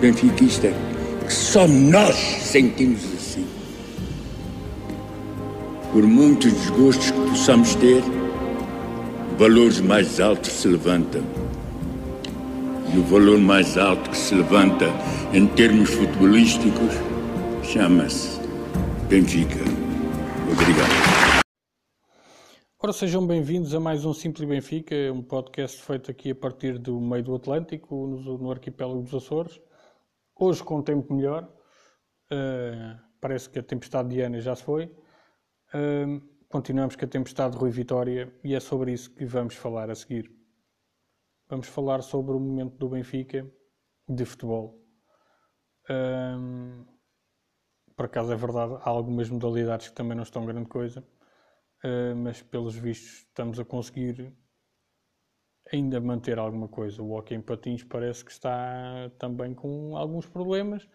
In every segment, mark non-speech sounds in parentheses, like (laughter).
benfiquista que só nós sentimos assim. Por muitos desgostos que possamos ter, valores mais altos se levantam. E o valor mais alto que se levanta em termos futebolísticos chama-se Benfica. Obrigado. Ora, sejam bem-vindos a mais um Simples Benfica, um podcast feito aqui a partir do meio do Atlântico, no, no arquipélago dos Açores. Hoje com um tempo melhor, uh, parece que a tempestade de Ana já se foi. Uh, continuamos com a tempestade de Rui Vitória e é sobre isso que vamos falar a seguir. Vamos falar sobre o momento do Benfica de futebol. Uh, por acaso é verdade, há algumas modalidades que também não estão grande coisa, uh, mas pelos vistos estamos a conseguir ainda manter alguma coisa. O hockey em patins parece que está também com alguns problemas.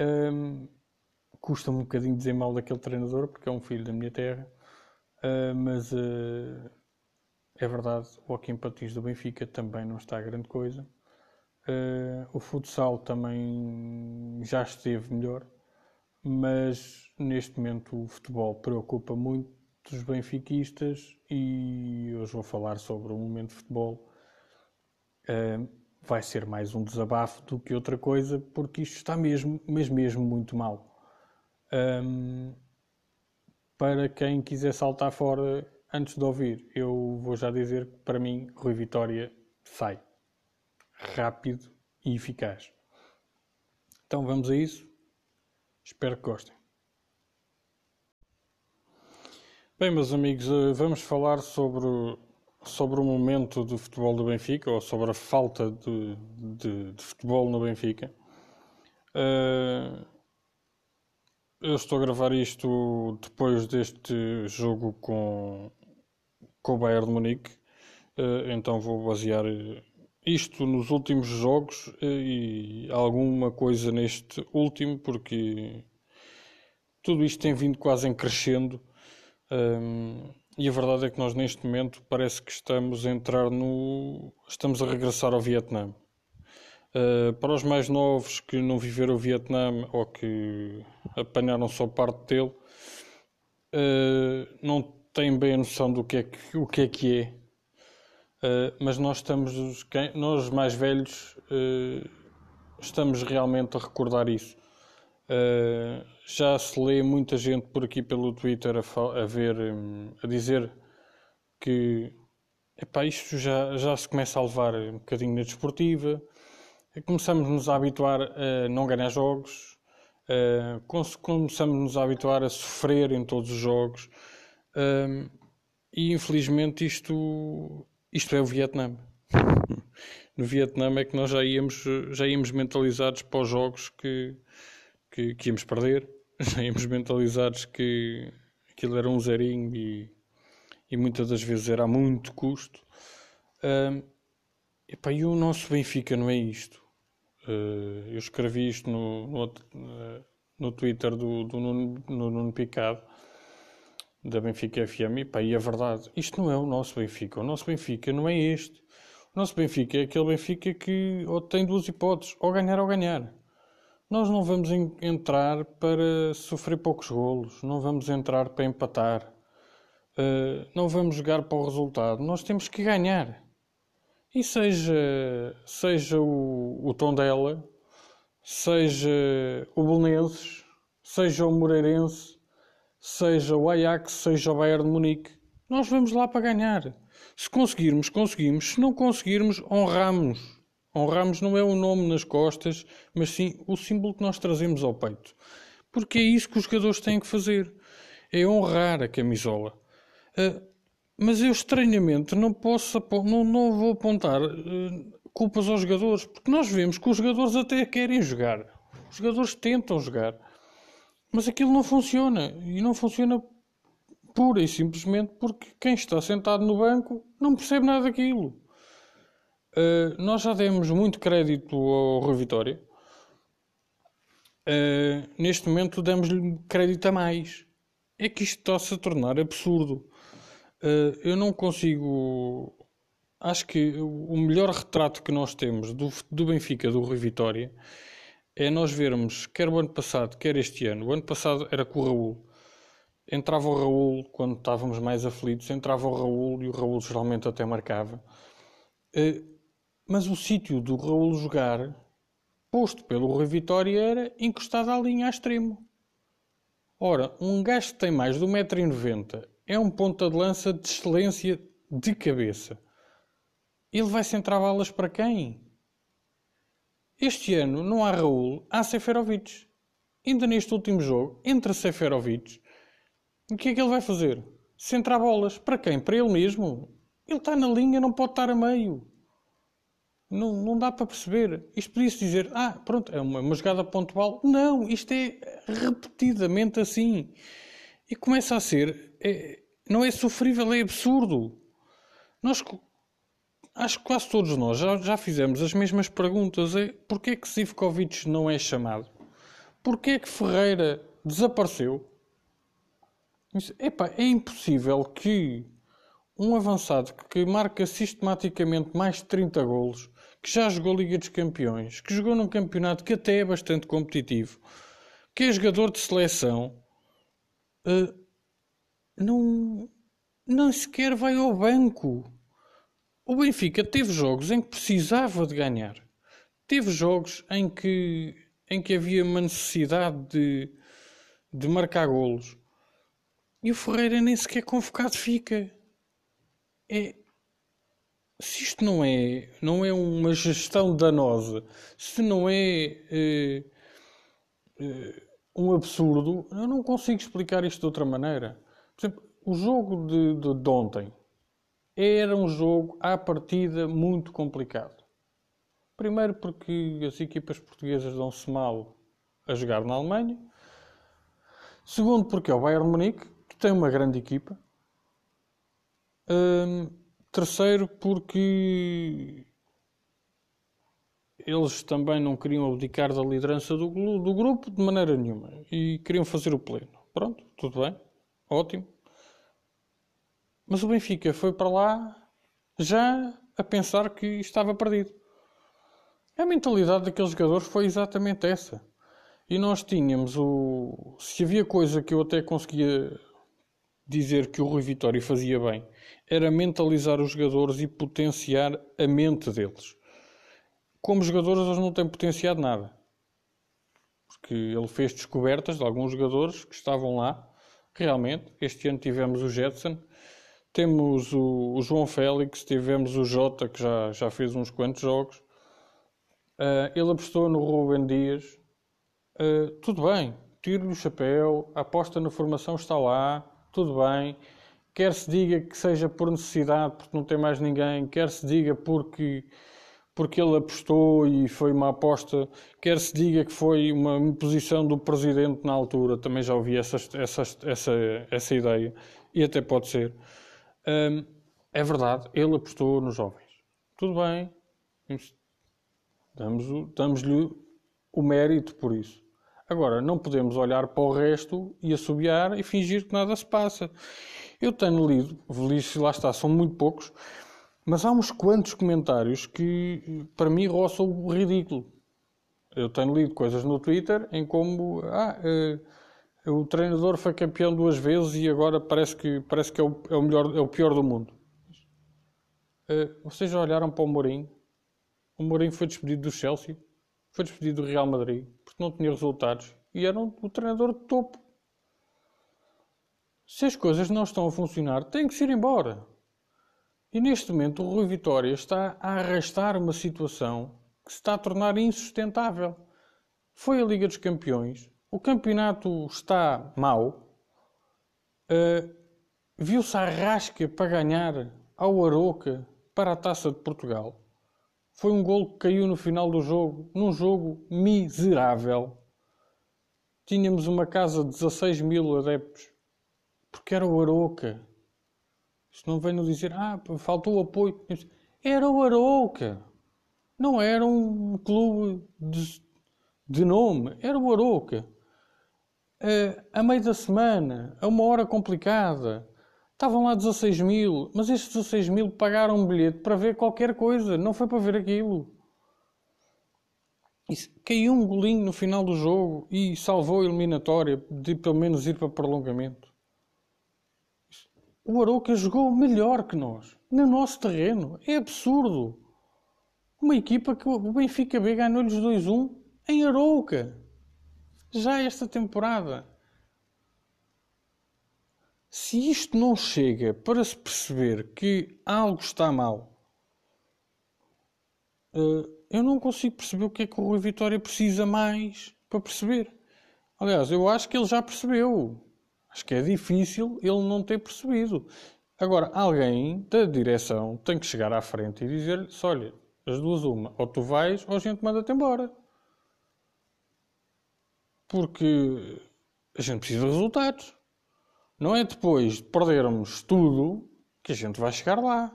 Um, Custa-me um bocadinho dizer mal daquele treinador, porque é um filho da minha terra, uh, mas uh, é verdade, o hockey em patins do Benfica também não está grande coisa. Uh, o futsal também já esteve melhor, mas neste momento o futebol preocupa muito dos benfiquistas e hoje vou falar sobre o momento de futebol. Uh, vai ser mais um desabafo do que outra coisa, porque isto está mesmo, mas mesmo muito mal. Um, para quem quiser saltar fora antes de ouvir, eu vou já dizer que para mim Rui Vitória sai rápido e eficaz. Então vamos a isso. Espero que gostem. Bem, meus amigos, eh, vamos falar sobre, sobre o momento do futebol do Benfica, ou sobre a falta de, de, de futebol no Benfica. Uh, eu estou a gravar isto depois deste jogo com, com o Bayern de Munique, uh, então vou basear isto nos últimos jogos e alguma coisa neste último, porque tudo isto tem vindo quase em crescendo um, e a verdade é que nós neste momento parece que estamos a entrar no. estamos a regressar ao Vietnã. Uh, para os mais novos que não viveram o Vietnã ou que apanharam só parte dele, uh, não têm bem a noção do que é que, o que é que é. Uh, mas nós estamos, nós mais velhos, estamos realmente a recordar isso. Uh, já se lê muita gente por aqui pelo Twitter a, a ver, um, a dizer que epá, isto já, já se começa a levar um bocadinho na desportiva, começamos nos a habituar a não ganhar jogos, uh, começamos nos a habituar a sofrer em todos os jogos, uh, e infelizmente isto, isto é o Vietnã. (laughs) no Vietnã é que nós já íamos, já íamos mentalizados para os jogos que que, que íamos perder, já (laughs) íamos mentalizados que aquilo era um zerinho e, e muitas das vezes era a muito custo. Uh, epá, e o nosso Benfica não é isto. Uh, eu escrevi isto no, no, uh, no Twitter do, do Nuno, no Nuno Picado, da Benfica FM, epá, e é verdade. Isto não é o nosso Benfica. O nosso Benfica não é este. O nosso Benfica é aquele Benfica que ou tem duas hipóteses, ou ganhar ou ganhar. Nós não vamos entrar para sofrer poucos golos, não vamos entrar para empatar, uh, não vamos jogar para o resultado. Nós temos que ganhar. E seja, seja o, o Tondela, seja o Belenenses, seja o Moreirense, seja o Ajax, seja o Bayern de Munique, nós vamos lá para ganhar. Se conseguirmos, conseguimos. Se não conseguirmos, honramos. Honramos não é o nome nas costas, mas sim o símbolo que nós trazemos ao peito. Porque é isso que os jogadores têm que fazer. É honrar a camisola. Uh, mas eu estranhamente não posso não, não vou apontar uh, culpas aos jogadores, porque nós vemos que os jogadores até querem jogar. Os jogadores tentam jogar. Mas aquilo não funciona. E não funciona pura e simplesmente porque quem está sentado no banco não percebe nada daquilo. Uh, nós já demos muito crédito ao Rui Vitória. Uh, neste momento damos-lhe crédito a mais. É que isto está-se a tornar absurdo. Uh, eu não consigo. acho que o melhor retrato que nós temos do, do Benfica, do Rui Vitória, é nós vermos, quer o ano passado, quer este ano. O ano passado era com o Raul. Entrava o Raul quando estávamos mais aflitos, entrava o Raul e o Raul geralmente até marcava. Eh, mas o sítio do Raul jogar, posto pelo Rui Vitória, era encostado à linha a extremo. Ora, um gajo que tem mais de 1,90m é um ponta de lança de excelência de cabeça. Ele vai centrar balas para quem? Este ano não há Raul, há Seferovic. Ainda neste último jogo, entra Seferovic. O que é que ele vai fazer? Centrar bolas. Para quem? Para ele mesmo? Ele está na linha, não pode estar a meio. Não, não dá para perceber. Isto podia-se dizer, ah, pronto, é uma, uma jogada pontual. Não, isto é repetidamente assim. E começa a ser, é, não é sofrível, é absurdo. Nós acho que quase todos nós já, já fizemos as mesmas perguntas. É porquê que Zivkovic não é chamado? Porquê que Ferreira desapareceu? Epá, é impossível que um avançado que marca sistematicamente mais de 30 golos, que já jogou Liga dos Campeões, que jogou num campeonato que até é bastante competitivo, que é jogador de seleção, uh, não, não sequer vai ao banco. O Benfica teve jogos em que precisava de ganhar. Teve jogos em que, em que havia uma necessidade de, de marcar golos. E o Ferreira nem sequer convocado fica. É, se isto não é, não é uma gestão danosa, se não é, é, é um absurdo, eu não consigo explicar isto de outra maneira. Por exemplo, o jogo de, de, de ontem era um jogo à partida muito complicado. Primeiro porque as equipas portuguesas dão-se mal a jogar na Alemanha. Segundo porque é o Bayern Munique, que tem uma grande equipa. Terceiro porque eles também não queriam abdicar da liderança do, do grupo de maneira nenhuma e queriam fazer o pleno. Pronto, tudo bem, ótimo. Mas o Benfica foi para lá já a pensar que estava perdido. A mentalidade daqueles jogadores foi exatamente essa. E nós tínhamos o. Se havia coisa que eu até conseguia dizer que o Rui Vitória fazia bem, era mentalizar os jogadores e potenciar a mente deles. Como jogadores, eles não têm potenciado nada. Porque ele fez descobertas de alguns jogadores que estavam lá. Realmente, este ano tivemos o Jetson temos o, o, João Félix, tivemos o Jota, que já, já fez uns quantos jogos. Uh, ele apostou no Ruben Dias. Uh, tudo bem, tiro-lhe o chapéu, a aposta na formação está lá, tudo bem. Quer se diga que seja por necessidade, porque não tem mais ninguém, quer se diga porque, porque ele apostou e foi uma aposta, quer se diga que foi uma imposição do presidente na altura, também já ouvi essa, essa, essa, essa ideia, e até pode ser é verdade, ele apostou nos jovens. Tudo bem, damos-lhe damos o mérito por isso. Agora, não podemos olhar para o resto e assobiar e fingir que nada se passa. Eu tenho lido, lá está, são muito poucos, mas há uns quantos comentários que, para mim, roçam o ridículo. Eu tenho lido coisas no Twitter em como. Ah, uh, o treinador foi campeão duas vezes e agora parece que, parece que é, o, é o melhor, é o pior do mundo. Uh, vocês já olharam para o Mourinho? O Mourinho foi despedido do Chelsea, foi despedido do Real Madrid, porque não tinha resultados e era o treinador de topo. Se as coisas não estão a funcionar, tem que se ir embora. E neste momento o Rui Vitória está a arrastar uma situação que se está a tornar insustentável. Foi a Liga dos Campeões, o campeonato está mau. Uh, Viu-se a rasca para ganhar ao Aroca para a Taça de Portugal. Foi um gol que caiu no final do jogo, num jogo miserável. Tínhamos uma casa de 16 mil adeptos, porque era o Aroca. Isto não vem nos dizer, ah, faltou apoio. Era o Aroca. Não era um clube de, de nome, era o Aroca a meio da semana, a uma hora complicada. Estavam lá 16 mil, mas estes 16 mil pagaram um bilhete para ver qualquer coisa, não foi para ver aquilo. Isso, caiu um golinho no final do jogo e salvou a eliminatória de pelo menos ir para prolongamento. O Aroca jogou melhor que nós, no nosso terreno. É absurdo. Uma equipa que o Benfica B ganhou-lhes 2-1 em Arouca. Já esta temporada. Se isto não chega para se perceber que algo está mal, eh, eu não consigo perceber o que é que o Rui Vitória precisa mais para perceber. Aliás, eu acho que ele já percebeu. Acho que é difícil ele não ter percebido. Agora, alguém da direção tem que chegar à frente e dizer-lhe: olha, as duas uma, ou tu vais ou a gente manda-te embora. Porque a gente precisa de resultados. Não é depois de perdermos tudo que a gente vai chegar lá.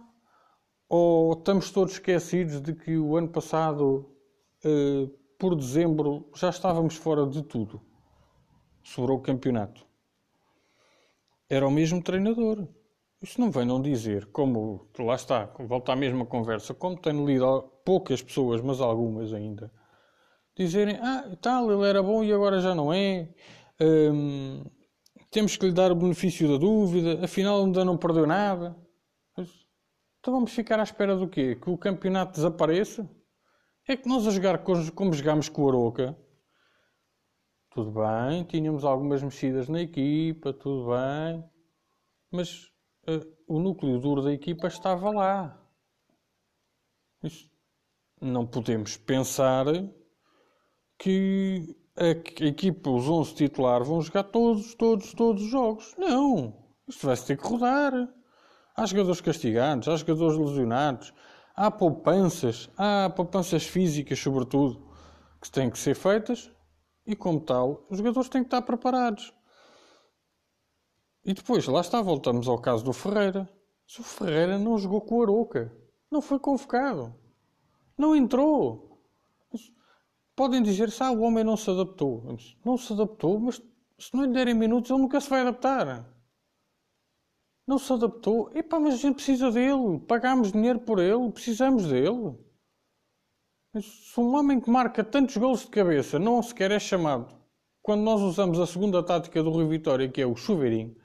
Ou estamos todos esquecidos de que o ano passado, eh, por dezembro, já estávamos fora de tudo. Sobrou o campeonato. Era o mesmo treinador. Isto não vem não dizer, como lá está, volta à mesma conversa, como tenho lido poucas pessoas, mas algumas ainda, dizerem, ah, tal, ele era bom e agora já não é, hum, temos que lhe dar o benefício da dúvida, afinal ainda não perdeu nada. Então vamos ficar à espera do quê? Que o campeonato desapareça? É que nós a jogar como jogámos com o Aroca, tudo bem, tínhamos algumas mexidas na equipa, tudo bem, mas uh, o núcleo duro da equipa estava lá. Isso, não podemos pensar que a, equipa, os 11 titulares, vão jogar todos, todos, todos os jogos. Não. Isto vai-se ter que rodar. Há jogadores castigados, há jogadores lesionados, há poupanças, há poupanças físicas, sobretudo, que têm que ser feitas e, como tal, os jogadores têm que estar preparados. E depois, lá está, voltamos ao caso do Ferreira. Se o Ferreira não jogou com o Aroca, não foi convocado, não entrou. Podem dizer se ah, o homem não se adaptou. Não se adaptou, mas se não lhe derem minutos, ele nunca se vai adaptar. Não se adaptou. Epá, mas a gente precisa dele. Pagámos dinheiro por ele, precisamos dele. Mas se um homem que marca tantos gols de cabeça não sequer é chamado, quando nós usamos a segunda tática do Rui Vitória, que é o chuveirinho,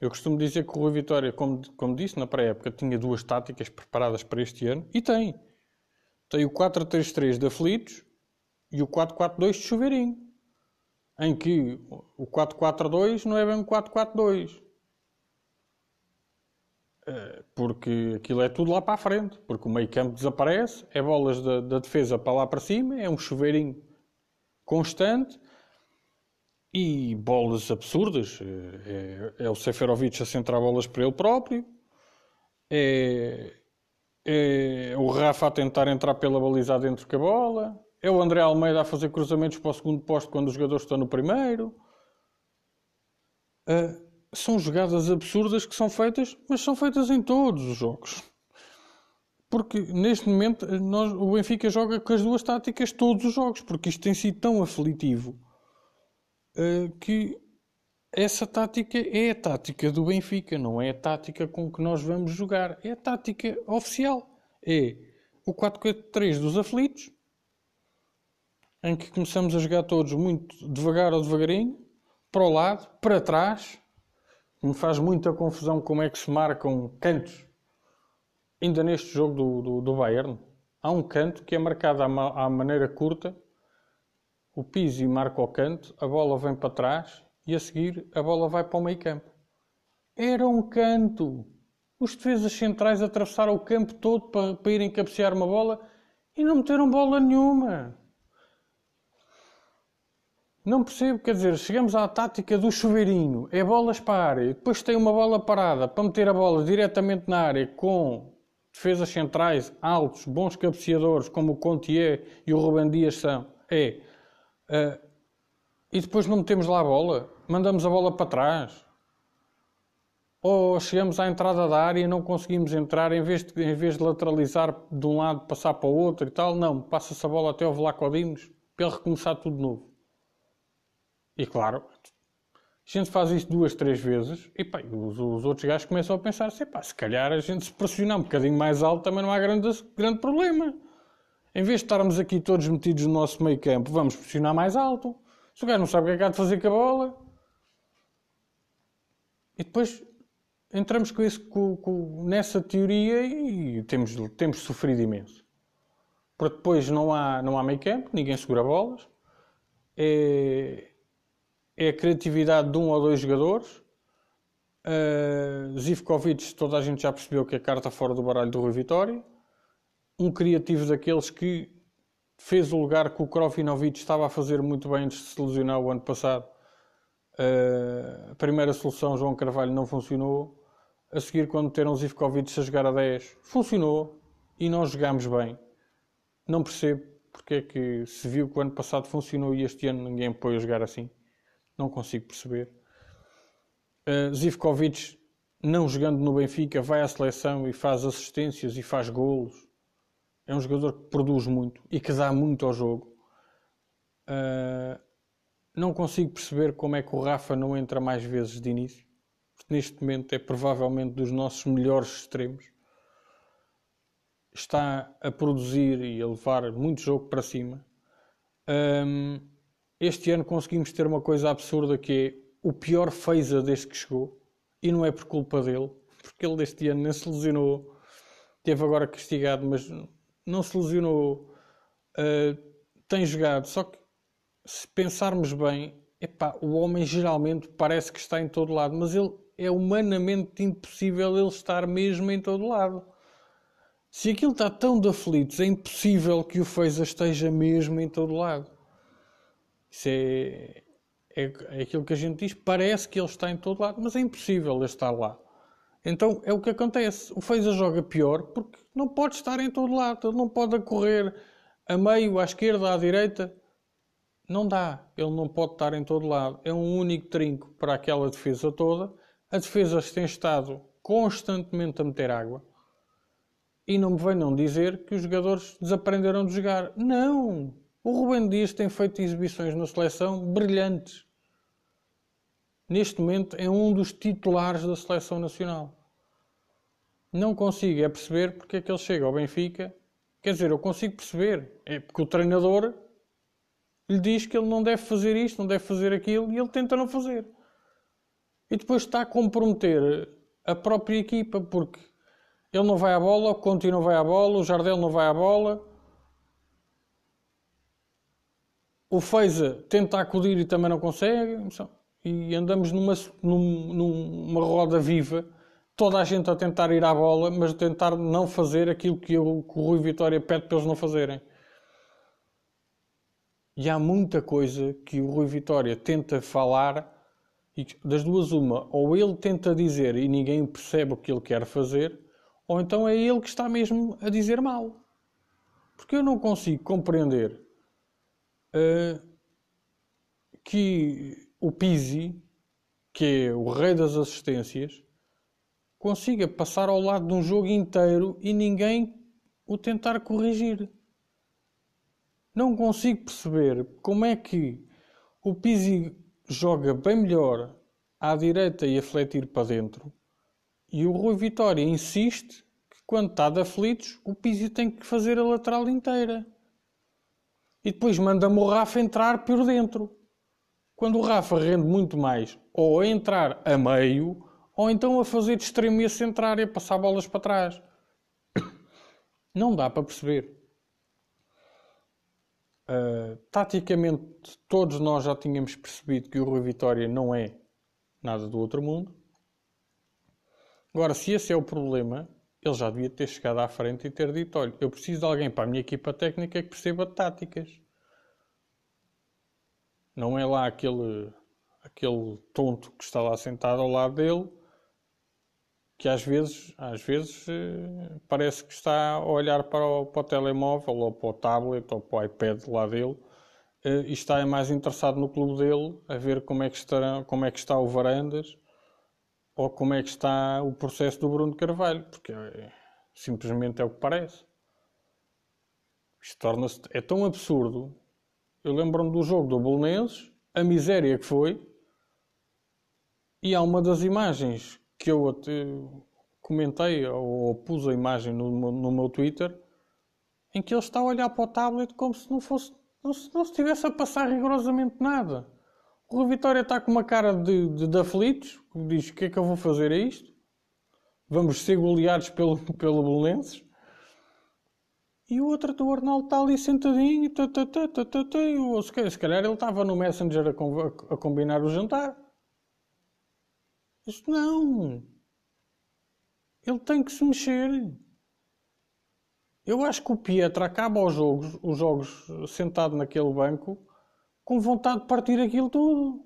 eu costumo dizer que o Rui Vitória, como, como disse na pré-época, tinha duas táticas preparadas para este ano, e tem. Tem o 4-3-3 de aflitos e o 4-4-2 de chuveirinho. Em que o 4-4-2 não é bem um 4-4-2. Eh, porque aquilo é tudo lá para a frente. Porque o meio campo desaparece, é bolas da, da defesa para lá para cima, é um chuveirinho constante e bolas absurdas. É, é, é o Seferovic a centrar bolas para ele próprio. É, é o Rafa a tentar entrar pela baliza dentro com a bola. É o André Almeida a fazer cruzamentos para o segundo posto quando os jogadores estão no primeiro. Uh, são jogadas absurdas que são feitas, mas são feitas em todos os jogos. Porque neste momento nós, o Benfica joga com as duas táticas todos os jogos, porque isto tem sido tão aflitivo uh, que essa tática é a tática do Benfica, não é a tática com que nós vamos jogar, é a tática oficial. É o 4-4-3 dos aflitos, em que começamos a jogar todos muito devagar ou devagarinho, para o lado, para trás. Me faz muita confusão como é que se marcam cantos. Ainda neste jogo do, do, do Bayern, há um canto que é marcado à, à maneira curta o Pizzi marca o canto, a bola vem para trás e a seguir a bola vai para o meio campo. Era um canto. Os defesas centrais atravessaram o campo todo para, para irem cabecear uma bola e não meteram bola nenhuma. Não percebo, quer dizer, chegamos à tática do chuveirinho, é bolas para a área, depois tem uma bola parada para meter a bola diretamente na área com defesas centrais altos, bons cabeceadores, como o Contier e o Ruben Dias são. É, Uh, e depois não metemos lá a bola, mandamos a bola para trás. Ou chegamos à entrada da área e não conseguimos entrar, em vez de, em vez de lateralizar de um lado, passar para o outro e tal, não, passa-se a bola até ao Vlaco Dimos para ele recomeçar tudo de novo. E claro, A gente faz isso duas, três vezes e pá, os, os outros gajos começam a pensar assim, pá, se calhar a gente se pressionar um bocadinho mais alto também não há grande, grande problema. Em vez de estarmos aqui todos metidos no nosso meio campo, vamos pressionar mais alto. Se o gajo não sabe o que é que há de fazer com a bola. E depois entramos com isso, com, com, nessa teoria e temos, temos sofrido imenso. Porque depois não há, não há meio campo, ninguém segura bolas. É, é a criatividade de um ou dois jogadores. Uh, Zivkovic, toda a gente já percebeu que é carta fora do baralho do Rui Vitória. Um criativo daqueles que fez o lugar que o Krofinovic estava a fazer muito bem antes de se lesionar o ano passado. Uh, a primeira solução, João Carvalho, não funcionou. A seguir, quando teram Zivkovic a jogar a 10, funcionou e nós jogámos bem. Não percebo porque é que se viu que o ano passado funcionou e este ano ninguém põe a jogar assim. Não consigo perceber. Uh, Zivkovic, não jogando no Benfica, vai à seleção e faz assistências e faz golos. É um jogador que produz muito e que dá muito ao jogo. Uh, não consigo perceber como é que o Rafa não entra mais vezes de início. Porque neste momento é provavelmente dos nossos melhores extremos. Está a produzir e a levar muito jogo para cima. Um, ah, este ano conseguimos ter uma coisa absurda que é o pior Feiza desde que chegou. E não é por culpa dele, porque ele deste ano nem se lesionou. Teve agora castigado, mas não se lesionou. Uh, tem jogado. Só que se pensarmos bem, epá, o homem geralmente parece que está em todo lado, mas ele é humanamente impossível ele estar mesmo em todo lado. Se aquilo está tão de aflitos, é impossível que o Feiza esteja mesmo em todo lado. Isso é, é, é aquilo que a gente diz. Parece que ele está em todo lado, mas é impossível ele estar lá. Então é o que acontece. O Feiza joga pior porque não pode estar em todo lado. Ele não pode correr a meio, à esquerda, à direita. Não dá. Ele não pode estar em todo lado. É um único trinco para aquela defesa toda. A defesa tem estado constantemente a meter água. E não me venham dizer que os jogadores desaprenderam de jogar. Não! O Rubem Dias tem feito exibições na seleção brilhantes. Neste momento é um dos titulares da seleção nacional. Não consigo é perceber porque é que ele chega ao Benfica. Quer dizer, eu consigo perceber. É porque o treinador lhe diz que ele não deve fazer isto, não deve fazer aquilo e ele tenta não fazer. E depois está a comprometer a própria equipa porque ele não vai à bola, o Conti não vai à bola, o Jardel não vai à bola, o Feiza tenta acudir e também não consegue. E andamos numa, numa roda viva, toda a gente a tentar ir à bola, mas a tentar não fazer aquilo que, eu, que o Rui Vitória pede para eles não fazerem. E há muita coisa que o Rui Vitória tenta falar e das duas uma, ou ele tenta dizer e ninguém percebe o que ele quer fazer, ou então é ele que está mesmo a dizer mal. Porque eu não consigo compreender que o Pizzi, que é o rei das assistências, consiga passar ao lado de um jogo inteiro e ninguém o tentar corrigir. Não consigo perceber como é que o Pizzi joga bem melhor à direita e a fletir para dentro e o Rui Vitória insiste que quando está de aflitos o Pizzi tem que fazer a lateral inteira e depois manda-me o Rafa entrar por dentro. Quando o Rafa rende muito mais, ou a entrar a meio, ou então a fazer de extremo a centrar e a passar bolas para trás. Não dá para perceber. Uh, taticamente, todos nós já tínhamos percebido que o Rui Vitória não é nada do outro mundo. Agora, se esse é o problema, ele já devia ter chegado à frente e ter dito: olha, eu preciso de alguém para a minha equipa técnica que perceba táticas. Não é lá aquele, aquele tonto que está lá sentado ao lado dele, que às vezes, às vezes eh, parece que está a olhar para o, para o telemóvel ou para o tablet ou para o iPad lá dele eh, e está mais interessado no clube dele, a ver como é que está, como é que está o Varandas ou como é que está o processo do Bruno Carvalho, porque é, simplesmente é o que parece. Isto torna-se. É tão absurdo. Eu lembro-me do jogo do Bolonenses, a miséria que foi, E há uma das imagens que eu até comentei ou, pus a imagem no, no meu Twitter em que ele está a olhar para o tablet como se não fosse não se, não estivesse a passar rigorosamente nada. O Vitória está com uma cara de, de, de aflitos, diz: O que é que eu vou fazer a isto? Vamos ser goleados pelo, (laughs) pelo Belenenses. E o outro do Arnaldo está ali sentadinho, tata, tata, tata, se calhar ele estava no Messenger a, a combinar o jantar. Isto não. Ele tem que se mexer. Eu acho que o Pietra acaba os jogos, os jogos sentado naquele banco com vontade de partir aquilo tudo.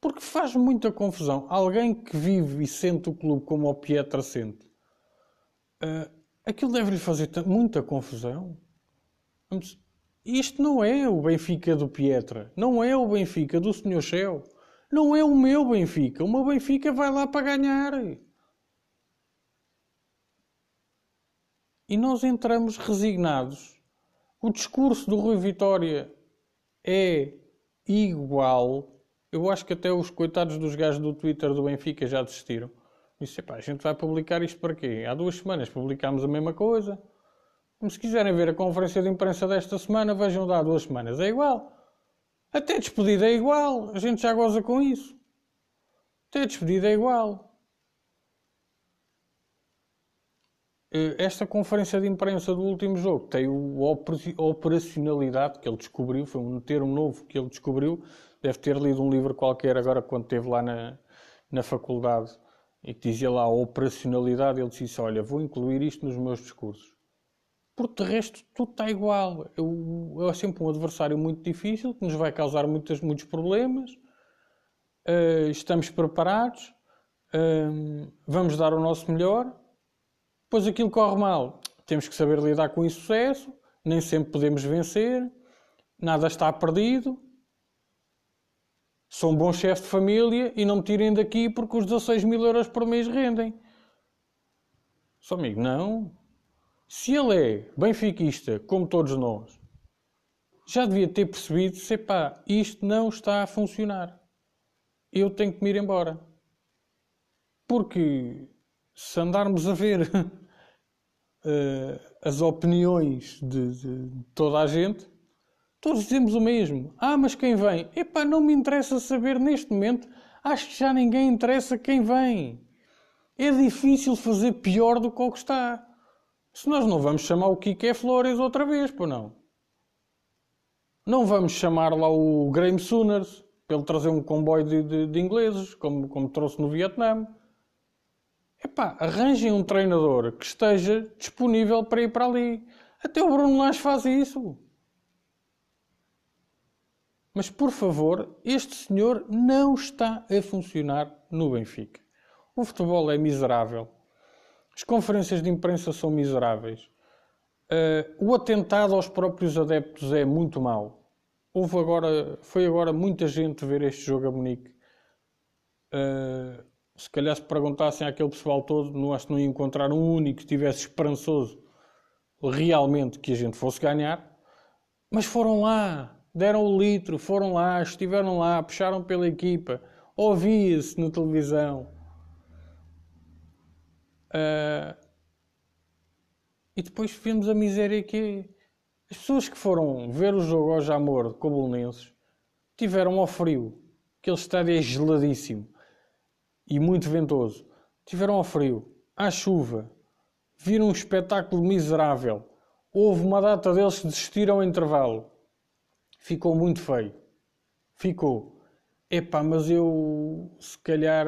Porque faz muita confusão. Alguém que vive e sente o clube como o Pietra sente, uh, aquilo deve-lhe fazer muita confusão. Isto não é o Benfica do Pietra. Não é o Benfica do Senhor Céu. Não é o meu Benfica. O meu Benfica vai lá para ganhar. E nós entramos resignados. O discurso do Rui Vitória é igual. Eu acho que até os coitados dos gajos do Twitter do Benfica já desistiram. Disse, a gente vai publicar isto para quê? Há duas semanas publicámos a mesma coisa. Como se quiserem ver a conferência de imprensa desta semana, vejam lá há duas semanas. É igual. Até despedida é igual. A gente já goza com isso. Até despedida é igual. Eh, esta conferência de imprensa do último jogo tem a operacionalidade que ele descobriu, foi um termo novo que ele descobriu. Deve ter lido um livro qualquer agora quando esteve lá na, na faculdade e que dizia lá a operacionalidade. Ele disse: Olha, vou incluir isto nos meus discursos. Porque de resto tudo está igual. É sempre um adversário muito difícil que nos vai causar muitas, muitos problemas. Uh, estamos preparados, uh, vamos dar o nosso melhor Pois aquilo corre mal. Temos que saber lidar com isso sucesso, nem sempre podemos vencer, nada está perdido. Sou um bom chefe de família e não me tirem daqui porque os 16 mil euros por mês rendem. Só amigo, não. Se ele é benfiquista, como todos nós, já devia ter percebido, se pá, isto não está a funcionar. Eu tenho que me ir embora. Porque se andarmos a ver uh, (laughs) as opiniões de, de, toda a gente, todos dizemos o mesmo. Ah, mas quem vem? Epá, não me interessa saber neste momento. Acho que já ninguém interessa quem vem. É difícil fazer pior do que o que está. Se nós não vamos chamar o Kike Flores outra vez, pô não. Não vamos chamar lá o Graham Sooners ele trazer um comboio de, de, de ingleses, como, como trouxe no Vietnã. Epá, arranjem um treinador que esteja disponível para ir para ali. Até o Bruno Lage faz isso. Mas, por favor, este senhor não está a funcionar no Benfica. O futebol é miserável. As conferências de imprensa são miseráveis. Uh, o atentado aos próprios adeptos é muito mau. Houve agora, foi agora muita gente ver este jogo a Munique. Uh, se calhar se perguntassem àquele pessoal todo, não acho que não ia encontrar um único que estivesse esperançoso realmente que a gente fosse ganhar. Mas foram lá, deram o litro, foram lá, estiveram lá, puxaram pela equipa, ouvia-se na televisão. Uh, e depois vimos a miséria que é. As pessoas que foram ver o jogo ao Jamor com o Bolonenses tiveram ao frio. Aquele estádio é geladíssimo e muito ventoso. Tiveram ao frio, à chuva, viram um espetáculo miserável. Houve uma data deles que desistiram ao intervalo. Ficou muito feio. Ficou. Epá, mas eu se calhar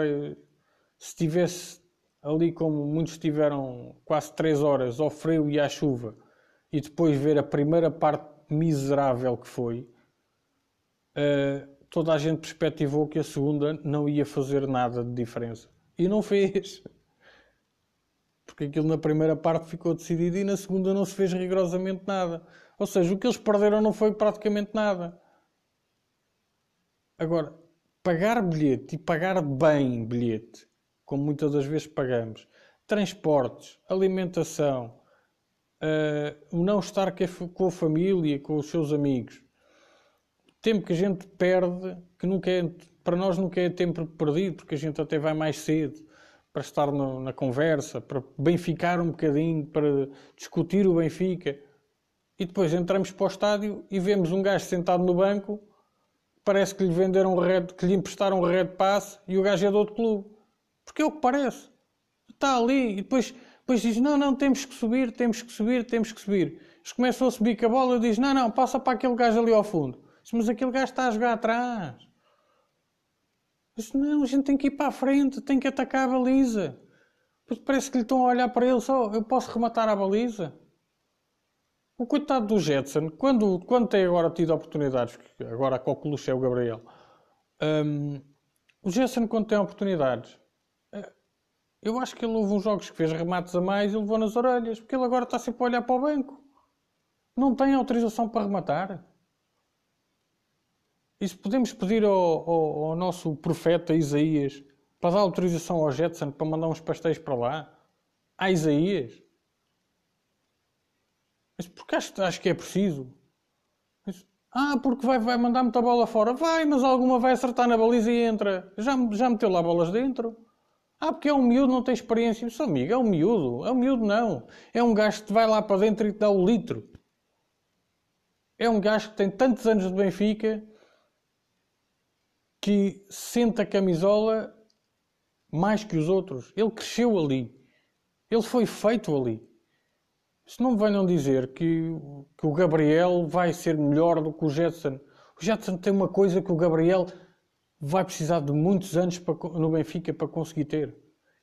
se tivesse ali como muitos tiveram quase 3 horas ao frio e à chuva e depois ver a primeira parte miserável que foi, uh, toda a gente perspectivou que a segunda não ia fazer nada de diferença. E não fez. Porque aquilo na primeira parte ficou decidido e na segunda não se fez rigorosamente nada. Ou seja, o que eles perderam não foi praticamente nada. Agora, pagar bilhete e pagar bem bilhete, como muitas das vezes pagamos, transportes, alimentação, uh, o não estar com a família, com os seus amigos, tempo que a gente perde, que nunca é para nós nunca é tempo perdido, porque a gente até vai mais cedo para estar no, na conversa, para benficar um bocadinho, para discutir o Benfica. E depois entramos para o estádio e vemos um gajo sentado no banco, parece que lhe venderam um red, que lhe emprestaram um red pass e o gajo é do outro clube. Porque é o que parece. Está ali e depois, depois diz: Não, não, temos que subir, temos que subir, temos que subir. Eles começam a subir com a bola e diz: Não, não, passa para aquele gajo ali ao fundo. Mas aquele gajo está a jogar atrás. Diz, Não, a gente tem que ir para a frente, tem que atacar a baliza. Parece que lhe estão a olhar para ele só: Eu posso rematar a baliza? O coitado do Jetson, quando, quando tem agora tido oportunidades, agora a coqueluche é o Gabriel, um, o Jetson, quando tem oportunidades, eh, eu acho que ele houve uns jogos que fez remates a mais e levou nas orelhas, porque ele agora está sempre a olhar para o banco. Não tem autorização para rematar. Se podemos pedir ao, ao, ao nosso profeta Isaías para dar autorização ao Jetson para mandar uns pastéis para lá? A Isaías? Mas porque acho, que é preciso. Mas, ah, porque vai, vai mandar muita bola fora. Vai, mas alguma vai acertar na baliza e entra. Já, já meteu lá bolas dentro. Ah, porque é um miúdo, não tem experiência. Só amigo, é um miúdo. É um miúdo, não. É um gajo que vai lá para dentro e te dá o litro. É um gajo que tem tantos anos de Benfica que sente a camisola mais que os outros. Ele cresceu ali. Ele foi feito ali. Se não me venham dizer que, que o Gabriel vai ser melhor do que o Jetson. O Jetson tem uma coisa que o Gabriel vai precisar de muitos anos para, no Benfica para conseguir ter,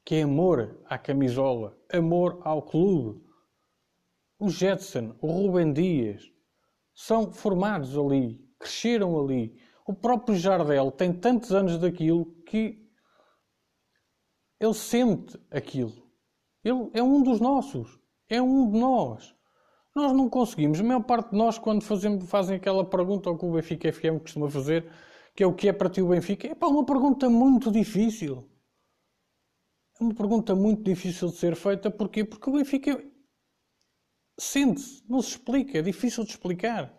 que é amor à camisola, amor ao clube. O Jetson, o Rubem Dias, são formados ali, cresceram ali. O próprio Jardel tem tantos anos daquilo que ele sente aquilo. Ele é um dos nossos. É um de nós. Nós não conseguimos. A maior parte de nós, quando fazemos, fazem aquela pergunta ao que o Benfica FM costuma fazer, que é o que é para ti o Benfica, é pá, uma pergunta muito difícil. É uma pergunta muito difícil de ser feita. Porquê? Porque o Benfica sente-se, não se explica, é difícil de explicar.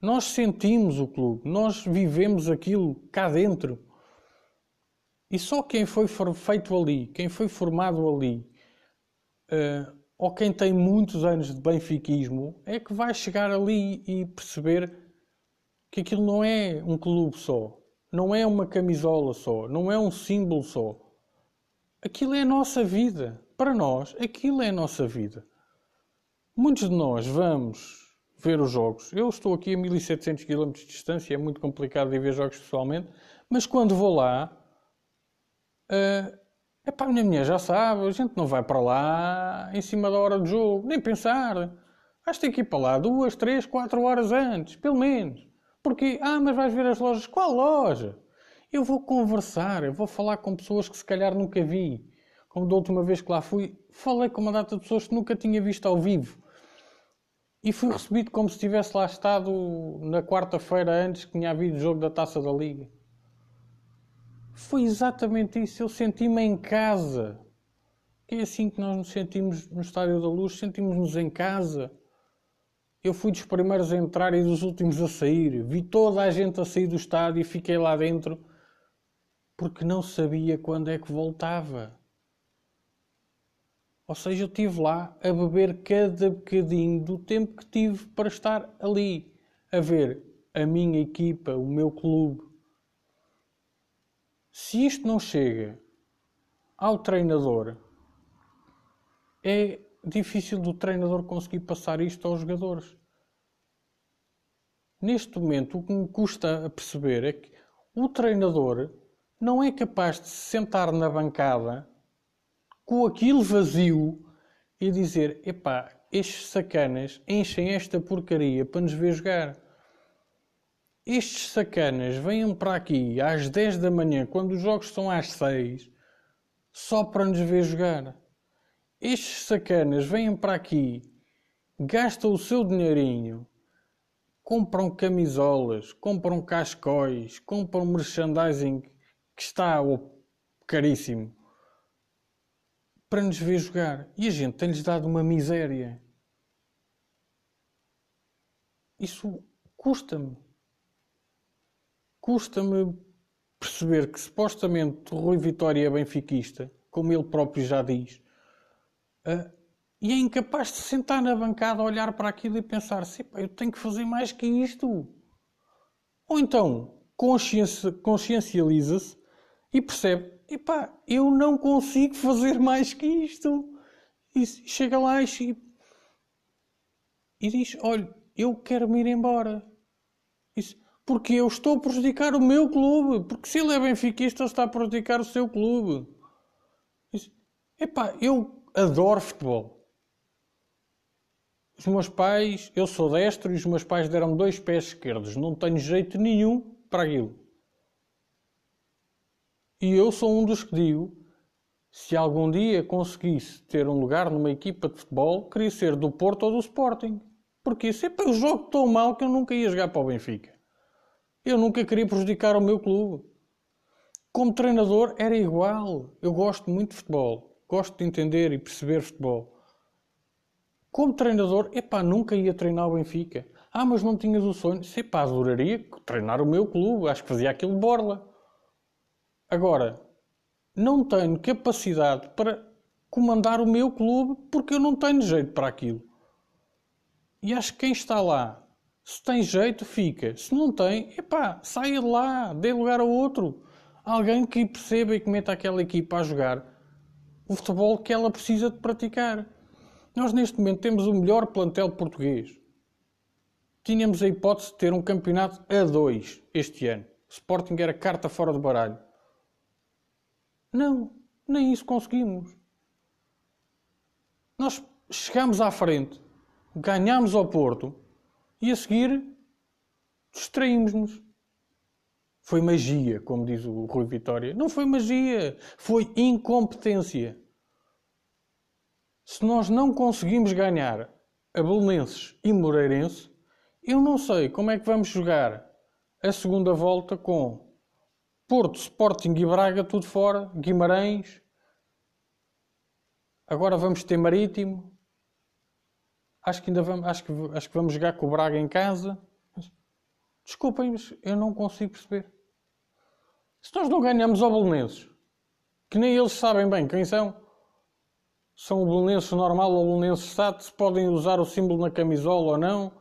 Nós sentimos o clube, nós vivemos aquilo cá dentro. E só quem foi feito ali, quem foi formado ali, uh, ou quem tem muitos anos de benfiquismo, é que vai chegar ali e perceber que aquilo não é um clube só, não é uma camisola só, não é um símbolo só. Aquilo é a nossa vida. Para nós, aquilo é a nossa vida. Muitos de nós vamos ver os jogos. Eu estou aqui a 1700 km de distância, é muito complicado de ver jogos pessoalmente, mas quando vou lá, uh, Epá, a minha mulher já sabe, a gente não vai para lá em cima da hora do jogo, nem pensar. Vais ter que ir para lá duas, três, quatro horas antes, pelo menos. Porque, ah, mas vais ver as lojas. Qual loja? Eu vou conversar, eu vou falar com pessoas que se calhar nunca vi. Como da última vez que lá fui, falei com uma data de pessoas que nunca tinha visto ao vivo. E fui recebido como se tivesse lá estado na quarta-feira antes que tinha havido o jogo da Taça da Liga. Foi exatamente isso. Eu senti-me em casa. É assim que nós nos sentimos no Estádio da Luz, sentimos-nos em casa. Eu fui dos primeiros a entrar e dos últimos a sair. Vi toda a gente a sair do estádio e fiquei lá dentro porque não sabia quando é que voltava. Ou seja, eu estive lá a beber cada bocadinho do tempo que tive para estar ali, a ver a minha equipa, o meu clube, se isto não chega ao treinador, é difícil do treinador conseguir passar isto aos jogadores. Neste momento, o que me custa a perceber é que o treinador não é capaz de se sentar na bancada com aquilo vazio e dizer: epá, estes sacanas enchem esta porcaria para nos ver jogar estes sacanas venham para aqui às 10 da manhã, quando os jogos são às 6, só para nos ver jogar. Estes sacanas vêm para aqui, gastam o seu dinheirinho, compram camisolas, compram cascóis, compram merchandising que está caríssimo para nos ver jogar. E a gente tem-lhes dado uma miséria. Isso custa-me custa-me perceber que supostamente Rui Vitória é benfiquista, como ele próprio já diz, uh, e é incapaz de sentar na bancada, olhar para aquilo e pensar assim, eu tenho que fazer mais que isto. Ou então consciencializa-se e percebe, epá, eu não consigo fazer mais que isto. E chega lá e, e diz, olha, eu quero me ir embora. Isso, porque eu estou a prejudicar o meu clube. Porque se ele é benfiquista, ele está a prejudicar o seu clube. Isso, epá, eu adoro futebol. Os meus pais, eu sou destro e os meus pais deram dois pés esquerdos. Não tenho jeito nenhum para aquilo. E eu sou um dos que digo: se algum dia conseguisse ter um lugar numa equipa de futebol, queria ser do Porto ou do Sporting. Porque sempre eu jogo tão mal que eu nunca ia jogar para o Benfica. Eu nunca queria prejudicar o meu clube. Como treinador era igual. Eu gosto muito de futebol. Gosto de entender e perceber futebol. Como treinador, epá, nunca ia treinar o Benfica. Ah, mas não tinhas o sonho. Se pá, adoraria treinar o meu clube. Acho que fazia aquilo de borla. Agora, não tenho capacidade para comandar o meu clube porque eu não tenho jeito para aquilo. E acho que quem está lá, se tem jeito, fica. Se não tem, epá, saia de lá, dê lugar a outro. Alguém que perceba e que meta aquela equipa a jogar o futebol que ela precisa de praticar. Nós, neste momento, temos o melhor plantel português. Tínhamos a hipótese de ter um campeonato a dois este ano. Sporting era carta fora do baralho. Não, nem isso conseguimos. Nós chegamos à frente, ganhamos ao Porto e a seguir distraímos-nos. Foi magia, como diz o Rui Vitória. Não foi magia, foi incompetência se nós não conseguimos ganhar a Belenenses e Moreirense, eu não sei como é que vamos jogar a segunda volta com Porto, Sporting e Braga tudo fora, Guimarães. Agora vamos ter Marítimo. Acho que ainda vamos, acho que, acho que vamos jogar com o Braga em casa. Desculpem, mas eu não consigo perceber. Se nós não ganhamos ao Belenenses, que nem eles sabem bem quem são, são belenenses normal ou belenenses SAT, se podem usar o símbolo na camisola ou não.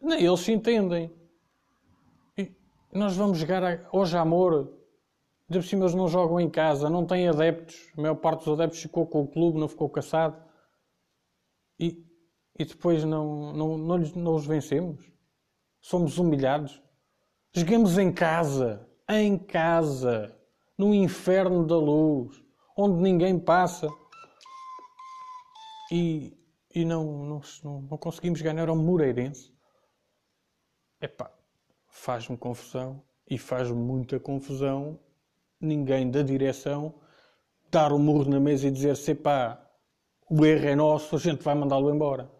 Nem eles se entendem. Nós vamos jogar hoje amor. De por cima eles não jogam em casa, não têm adeptos. A maior parte dos adeptos ficou com o clube, não ficou caçado. E, e depois não, não, não, não os vencemos. Somos humilhados. Jogamos em casa, em casa, no inferno da luz, onde ninguém passa e, e não, não, não, não conseguimos ganhar ao Moreirense, epá, faz-me confusão e faz-me muita confusão ninguém da direção dar o um murro na mesa e dizer pá, o erro é nosso, a gente vai mandá-lo embora.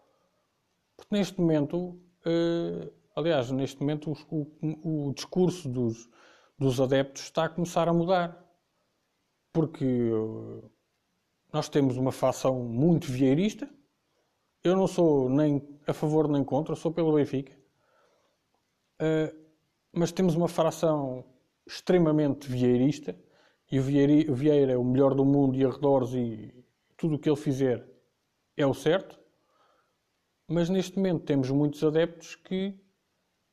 Porque neste momento, uh, aliás, neste momento o, o, o discurso dos, dos adeptos está a começar a mudar. Porque uh, nós temos uma facção muito vieirista. Eu não sou nem a favor nem contra, sou pelo Benfica. Uh, mas temos uma fração extremamente vieirista e o Vieira, o Vieira é o melhor do mundo e arredores e tudo o que ele fizer é o certo. Mas neste momento temos muitos adeptos que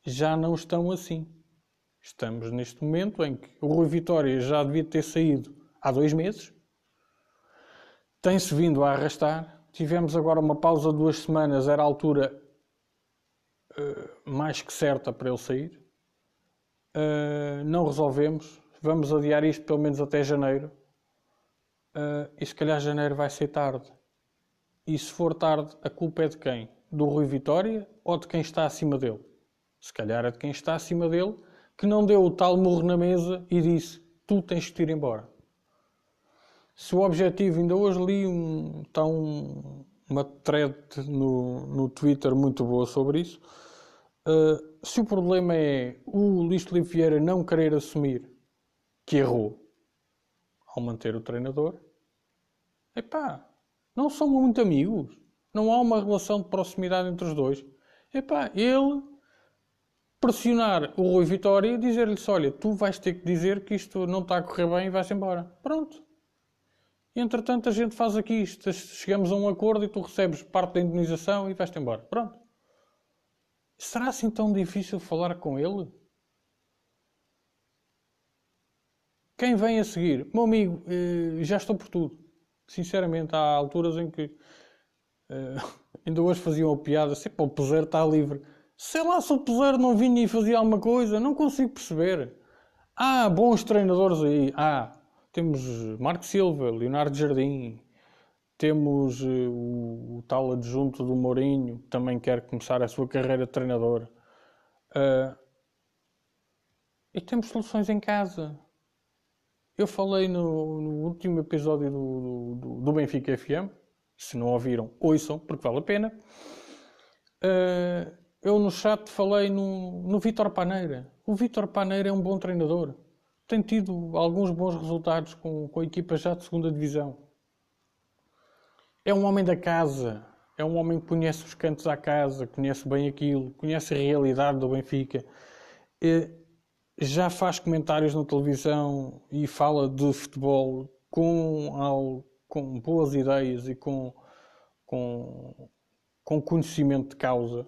já não estão assim. Estamos neste momento em que o Rui Vitória já devia ter saído há dois meses tem-se vindo a arrastar. Tivemos agora uma pausa de duas semanas, era a altura uh, mais que certa para ele sair. Uh, não resolvemos. Vamos adiar isto pelo menos até janeiro. Uh, e se calhar janeiro vai ser tarde. E se for tarde, a culpa é de quem? Do Rui Vitória ou de quem está acima dele? Se calhar é de quem está acima dele que não deu o tal murro na mesa e disse: Tu tens que ir embora se o objetivo, ainda hoje li um, está um, uma thread no, no Twitter muito boa sobre isso. Uh, se o problema é o Luís Felipe Vieira não querer assumir que errou ao manter o treinador, epá, não são muito amigos. Não há uma relação de proximidade entre os dois. Epá, ele pressionar o Rui Vitória e dizer-lhe olha, tu vais ter que dizer que isto não está a correr bem e vais embora. Pronto. E entretanto a gente faz aqui isto. Chegamos a um acordo e tu recebes parte da indenização e vais-te embora. Pronto. Será assim tão difícil falar com ele? Quem vem a seguir? Meu amigo, eh, já estou por tudo. Sinceramente, há alturas em que eh, (laughs) ainda hoje faziam a piada, se o Peseiro está livre. Sei lá se o Peseiro não vinha e fazia alguma coisa, não consigo perceber. Há bons treinadores aí. Ah, temos Marco Silva, Leonardo Jardim, temos uh, o, o, tal adjunto do Mourinho, que também quer começar a sua carreira de treinador. Uh, e temos soluções em casa. Eu falei no, no último episódio do, do, do, Benfica FM. Se não ouviram, ouçam, porque vale a pena. Uh, eu no chat falei no, no Vítor Paneira. O Vítor Paneira é um bom treinador. Tem tido alguns bons resultados com, com a equipa já de segunda divisão. É um homem da casa. É um homem que conhece os cantos à casa, conhece bem aquilo, conhece a realidade do Benfica. E, já faz comentários na televisão e fala de futebol com, com boas ideias e com, com, com conhecimento de causa.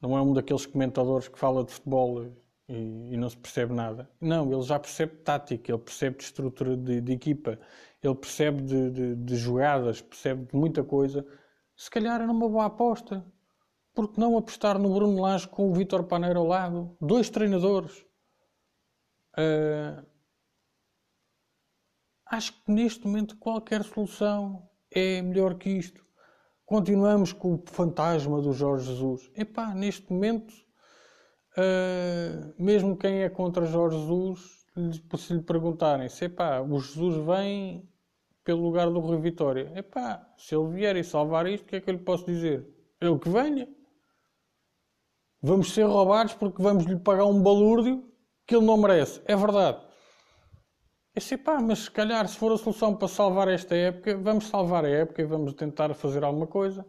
Não é um daqueles comentadores que fala de futebol e, e não se percebe nada. Não, ele já percebe tática, ele percebe de estrutura de, de equipa, ele percebe de, de, de, jogadas, percebe de muita coisa. Se calhar era uma boa aposta. Porque não apostar no Bruno Lage com o Vítor Paneiro ao lado? Dois treinadores Uh, acho que neste momento qualquer solução é melhor que isto. Continuamos com o fantasma do Jorge Jesus. Epá, neste momento, uh, mesmo quem é contra Jorge Jesus, se lhe perguntarem se epá, o Jesus vem pelo lugar do Rui Vitória. Epá, se ele vier e salvar isto, o que é que eu lhe posso dizer? Ele que venha. Vamos ser roubados porque vamos lhe pagar um balúrdio que ele não merece. É verdade. Eu sei, pá, mas se calhar se for a solução para salvar esta época, vamos salvar a época e vamos tentar fazer alguma coisa.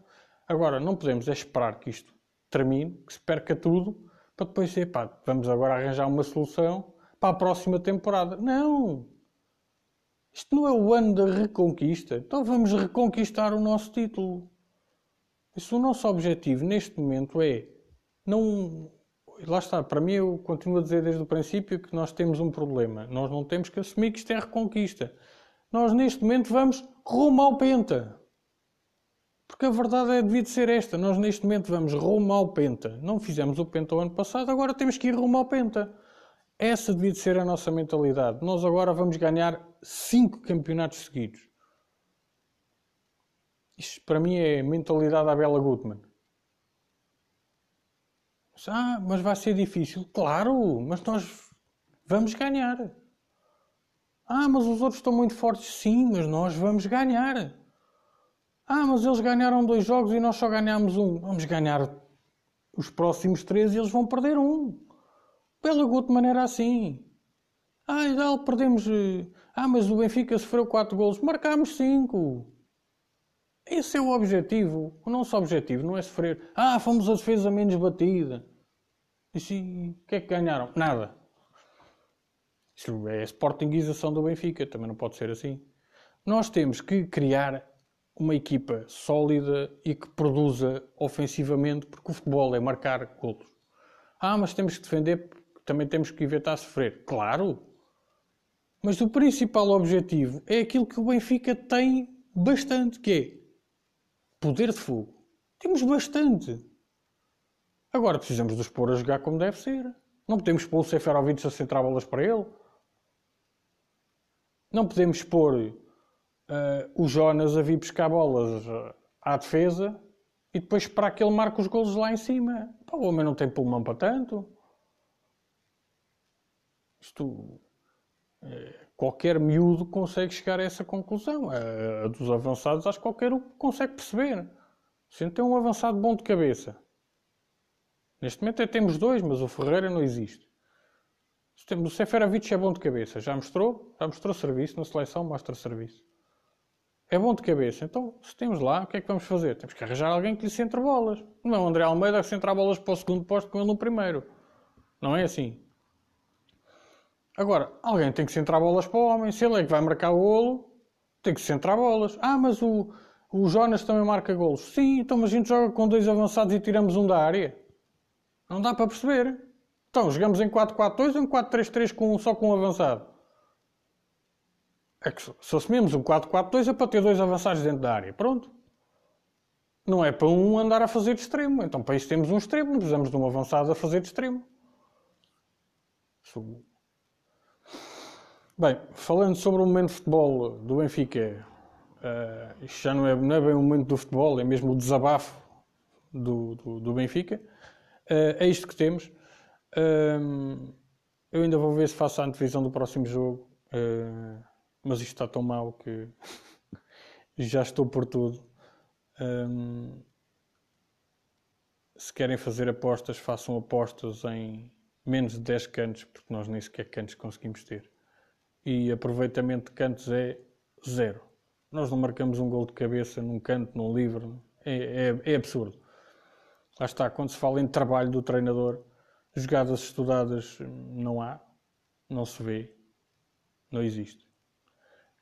Agora, não podemos é esperar que isto termine, que se perca tudo, para depois dizer, pá, vamos agora arranjar uma solução para a próxima temporada. Não! Isto não é o ano da reconquista. Então vamos reconquistar o nosso título. Isso, o nosso objetivo neste momento é não lá está, para mim eu continuo a dizer desde o princípio que nós temos um problema. Nós não temos que assumir que isto é reconquista. Nós neste momento vamos rumo ao penta. Porque a verdade é devia ser esta. Nós neste momento vamos rumo ao penta. Não fizemos o penta o ano passado, agora temos que ir rumo ao penta. Essa devia ser a nossa mentalidade. Nós agora vamos ganhar cinco campeonatos seguidos. Isto para mim é mentalidade da Bela Gutmann. Ah, mas vai ser difícil. Claro, mas nós vamos ganhar. Ah, mas os outros estão muito fortes. Sim, mas nós vamos ganhar. Ah, mas eles ganharam dois jogos e nós só ganhamos um. Vamos ganhar os próximos três e eles vão perder um. Pela Guto maneira assim. Ah, Idal, perdemos. Eh, ah, mas o Benfica sofreu quatro golos. Marcámos cinco. Esse é o objetivo. O nosso objetivo não é sofrer. Ah, fomos a defesa menos batida. E sim, o que é que ganharam? Nada. Isso é a sportingização do Benfica, também não pode ser assim. Nós temos que criar uma equipa sólida e que produza ofensivamente, porque o futebol é marcar golos. Ah, mas temos que defender, também temos que evitar sofrer. Claro! Mas o principal objetivo é aquilo que o Benfica tem bastante, que é poder de fogo. Temos bastante. Agora precisamos de os pôr a jogar como deve ser. Não podemos pôr o Seferovic a centrar bolas para ele. Não podemos pôr uh, o Jonas a vir pescar bolas uh, à defesa e depois esperar que ele marque os golos lá em cima. Pá, o homem não tem pulmão para tanto. Isto. Uh, qualquer miúdo consegue chegar a essa conclusão. A, dos avançados, acho que qualquer um consegue perceber. Se tem um avançado bom de cabeça Neste momento até temos dois, mas o Ferreira não existe. O Seferovic é bom de cabeça. Já mostrou? Já mostrou serviço na seleção, mostra serviço. É bom de cabeça. Então, se temos lá, o que é que vamos fazer? Temos que arranjar alguém que lhe centre bolas. Não é o André Almeida que centra bolas para o segundo posto com ele no primeiro. Não é assim. Agora, alguém tem que centrar bolas para o homem. Se ele é que vai marcar o golo, tem que centrar bolas. Ah, mas o, o Jonas também marca golos. Sim, então mas a gente joga com dois avançados e tiramos um da área. Não dá para perceber. Então, jogamos em 4-4-2 ou em 4-3-3 com, só com um avançado? É que se assumimos um 4-4-2 é para ter dois avançados dentro da área. Pronto. Não é para um andar a fazer de extremo. Então, para isso temos um extremo. Não precisamos de um avançado a fazer de extremo. Bem, falando sobre o momento de futebol do Benfica, uh, isto já não é, não é bem o momento do futebol, é mesmo o desabafo do, do, do Benfica. Uh, é isto que temos. Uh, eu ainda vou ver se faço a antevisão do próximo jogo, uh, mas isto está tão mal que (laughs) já estou por tudo. Se querem fazer apostas, façam apostas em menos de 10 cantos, porque nós nem sequer cantos conseguimos ter. E aproveitamento de cantos é zero. Nós não marcamos um gol de cabeça num canto, num livre. É, é, é absurdo. Lá está, quando se fala em trabalho do treinador, jogadas estudadas não há, não se vê, não existe.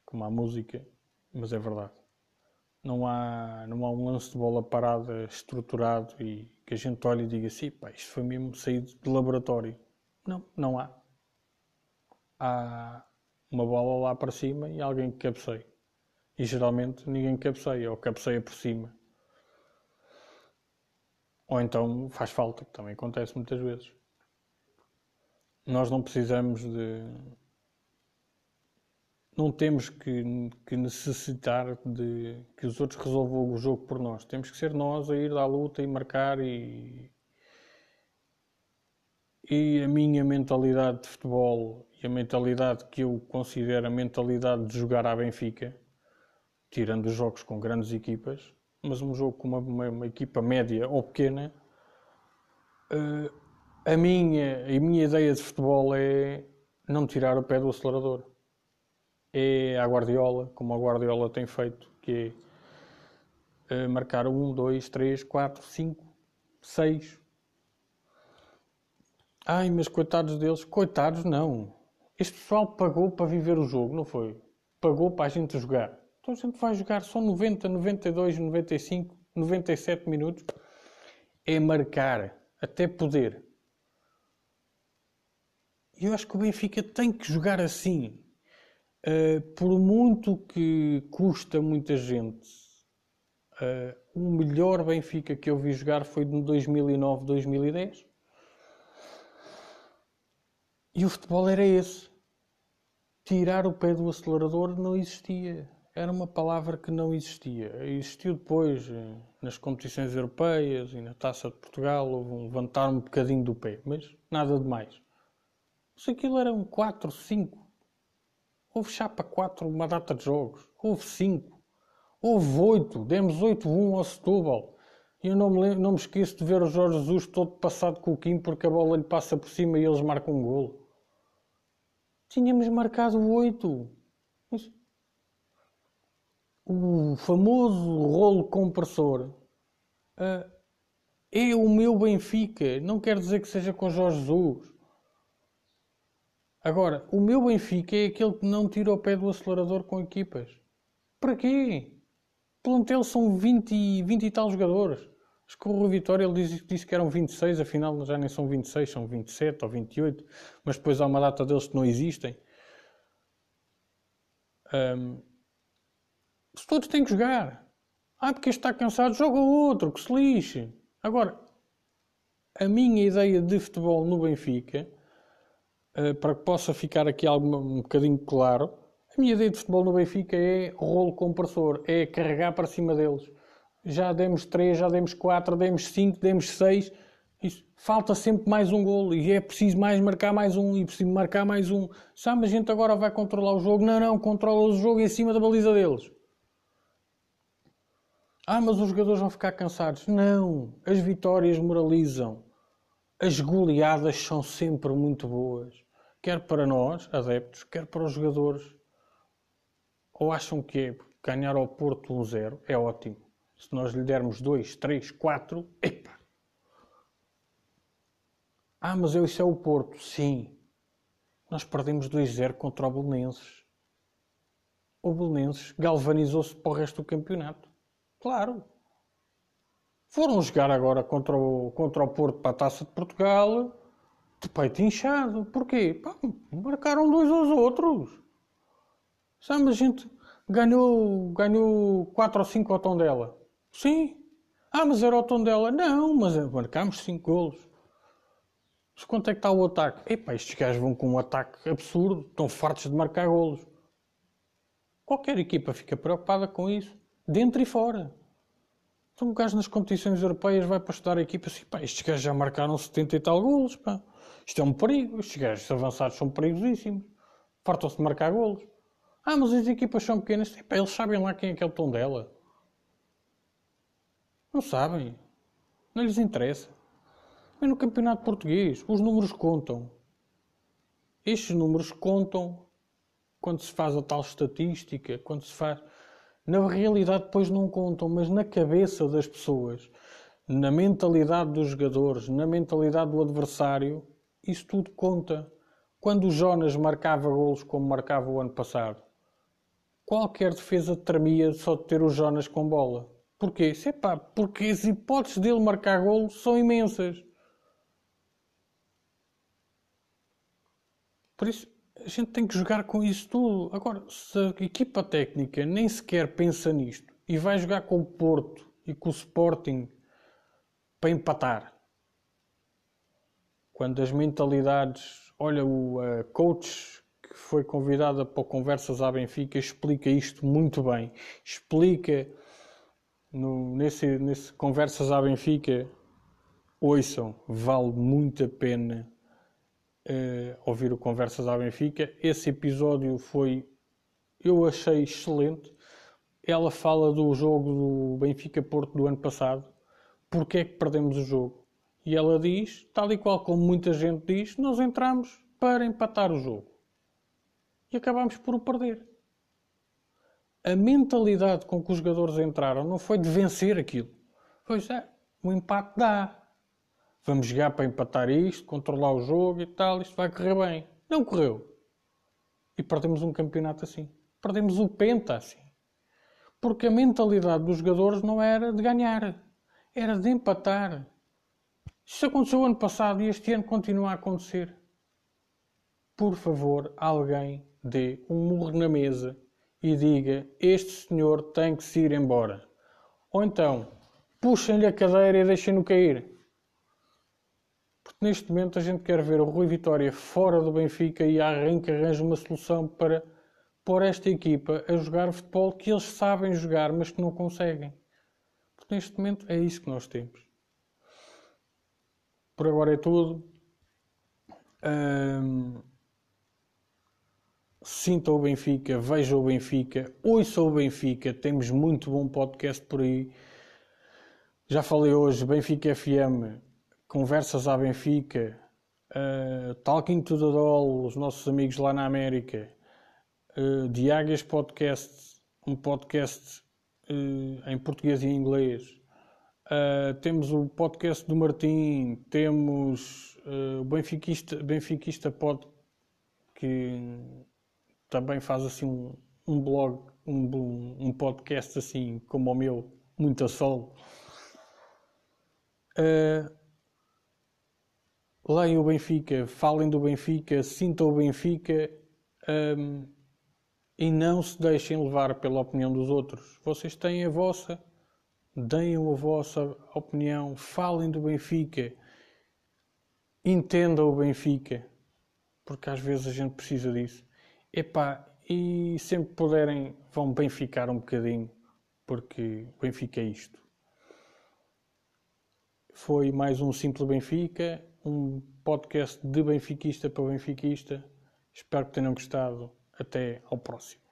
Como há música, mas é verdade. Não há, não há um lance de bola parada estruturado e que a gente olhe e diga assim, pá, isto foi mesmo saído de laboratório. Não, não há. Há uma bola lá para cima e alguém que cabeceia. E geralmente ninguém cabeceia, ou cabeceia por cima. Ou então faz falta, que também acontece muitas vezes. Nós não precisamos de. Não temos que, que, necessitar de que os outros resolvam o jogo por nós. Temos que ser nós a ir à luta e marcar e. E a minha mentalidade de futebol e a mentalidade que eu considero a mentalidade de jogar à Benfica, tirando os jogos com grandes equipas, mas um jogo com uma, uma, uma equipa média ou pequena, uh, a, minha, a minha ideia de futebol é não tirar o pé do acelerador. É a Guardiola, como a Guardiola tem feito, que é uh, marcar um, dois, três, quatro, cinco, seis. Ai, mas coitados deles. Coitados, não. Este pessoal pagou para viver o jogo, não foi? Pagou para a gente jogar. Então a gente vai jogar só 90, 92, 95, 97 minutos. É marcar, até poder. E eu acho que o Benfica tem que jogar assim. Uh, por muito que custa muita gente, uh, o melhor Benfica que eu vi jogar foi de 2009, 2010. E o futebol era esse. Tirar o pé do acelerador não existia era uma palavra que não existia. Existiu depois eh, nas competições europeias e na Taça de Portugal, houve um levantar um bocadinho do pé, mas nada de mais. Se aquilo era um 4, 5, houve chapa 4 uma data de jogos, houve 5, houve 8, demos 8-1 ao Setúbal. E eu não me, lembro, não me esqueço de ver o Jorge Jesus todo passado com o Kim porque a bola lhe passa por cima e eles marcam um golo. Tínhamos marcado 8. Mas o famoso rolo compressor uh, é o meu Benfica. Não quer dizer que seja com Jorge Jesus. Agora, o meu Benfica é aquele que não tira o pé do acelerador com equipas. Para quê? Plantel são 20, 20 e tal jogadores. Acho que o Rui Vitória ele disse, disse, que eram 26, afinal já nem são 26, são 27 ou 28. Mas depois há uma data deles que não existem. Um, todos têm que jogar. Ah, porque este está cansado, joga outro, que se lixe. Agora, a minha ideia de futebol no Benfica, uh, para que possa ficar aqui algo, um bocadinho claro, a minha ideia de futebol no Benfica é rolo compressor, é carregar para cima deles. Já demos 3, já demos 4, demos 5, demos 6. Isso. Falta sempre mais um golo e é preciso mais marcar mais um e preciso marcar mais um. Sabe, a gente agora vai controlar o jogo. Não, não, controla o jogo em cima da baliza deles. Ah, mas os jogadores vão ficar cansados. Não, as vitórias moralizam. As goleadas são sempre muito boas. Quer para nós, adeptos, quer para os jogadores. Ou acham que é ganhar ao Porto 1-0 é ótimo. Se nós lhe dermos 2, 3, 4, epa! Ah, mas isso é o Porto. Sim. Nós perdemos 2-0 contra o Belenenses. O Belenenses galvanizou-se para o resto do campeonato. Claro. Foram jogar agora contra o, contra o Porto para a Taça de Portugal de peito inchado. Porquê? Pá, marcaram dois aos outros. Sabe, a gente ganhou, ganhou 4 ou 5 ao tom dela. Sim. Ah, mas era o tom dela. Não, mas marcámos 5 golos. Mas quanto é que está o ataque? Epá, estes gajos vão com um ataque absurdo. Estão fartos de marcar golos. Qualquer equipa fica preocupada com isso. Dentro e fora. Então um gajo nas competições europeias vai para estudar a equipa assim, pá, estes gajos já marcaram 70 e tal golos, pá. Isto é um perigo. Estes gajos avançados são perigosíssimos. Fartam-se de marcar golos. Ah, mas as equipas são pequenas. Epá, eles sabem lá quem é que é o tom dela. Não sabem. Não lhes interessa. Mas no campeonato português, os números contam. Estes números contam quando se faz a tal estatística, quando se faz. Na realidade, depois não contam, mas na cabeça das pessoas, na mentalidade dos jogadores, na mentalidade do adversário, isso tudo conta. Quando o Jonas marcava golos como marcava o ano passado, qualquer defesa tremia só de ter o Jonas com bola. Porquê? Sepá, porque as hipóteses dele marcar golos são imensas. Por isso, a gente tem que jogar com isso tudo. Agora, se a equipa técnica nem sequer pensa nisto e vai jogar com o Porto e com o Sporting para empatar, quando as mentalidades. Olha, o coach que foi convidada para Conversas à Benfica explica isto muito bem. Explica no, nesse, nesse Conversas à Benfica. Ouçam, vale muito a pena uh, ouvir o Conversas à Benfica. Esse episódio foi, eu achei excelente. Ela fala do jogo do Benfica Porto do ano passado. Porque é que perdemos o jogo? E ela diz, tal e qual como muita gente diz, nós entramos para empatar o jogo. E acabamos por o perder. A mentalidade com que os jogadores entraram não foi de vencer aquilo. Pois é, o empate dá. Vamos jogar para empatar isto, controlar o jogo e tal, isto vai correr bem. Não correu. E perdemos um campeonato assim. Perdemos o penta assim. Porque a mentalidade dos jogadores não era de ganhar, era de empatar. Isso aconteceu ano passado e este ano continua a acontecer. Por favor, alguém dê um murro na mesa e diga: Este senhor tem que se ir embora. Ou então, puxem-lhe a cadeira e deixem-no cair. Porque neste momento a gente quer ver o Rui Vitória fora do Benfica e a Arranca arranja uma solução para pôr esta equipa a jogar futebol que eles sabem jogar, mas que não conseguem. Porque neste momento é isso que nós temos. Por agora é tudo. Um, sinta o Benfica, veja o Benfica, ouça o Benfica, temos muito bom podcast por aí. Já falei hoje, Benfica FM, Conversas à Benfica, uh, Talking to the Doll, os nossos amigos lá na América, uh, Diagas Podcast, um podcast uh, em português e em inglês, Uh, temos o podcast do Martim, temos uh, o Benfiquista, Benfiquista Pod, que também faz assim um, um blog, um, um, podcast assim como o meu, muito a sol. Uh, leiam o Benfica, falem do Benfica, sintam o Benfica um, e não se deixem levar pela opinião dos outros. Vocês têm a vossa deem a vossa opinião, falem do Benfica, entendam o Benfica, porque às vezes a gente precisa disso. Epá, e sempre puderem, vão benficar um bocadinho, porque o Benfica é isto. Foi mais um Simples Benfica, um podcast de benfiquista para benfiquista. Espero que tenham gostado. Até ao próximo.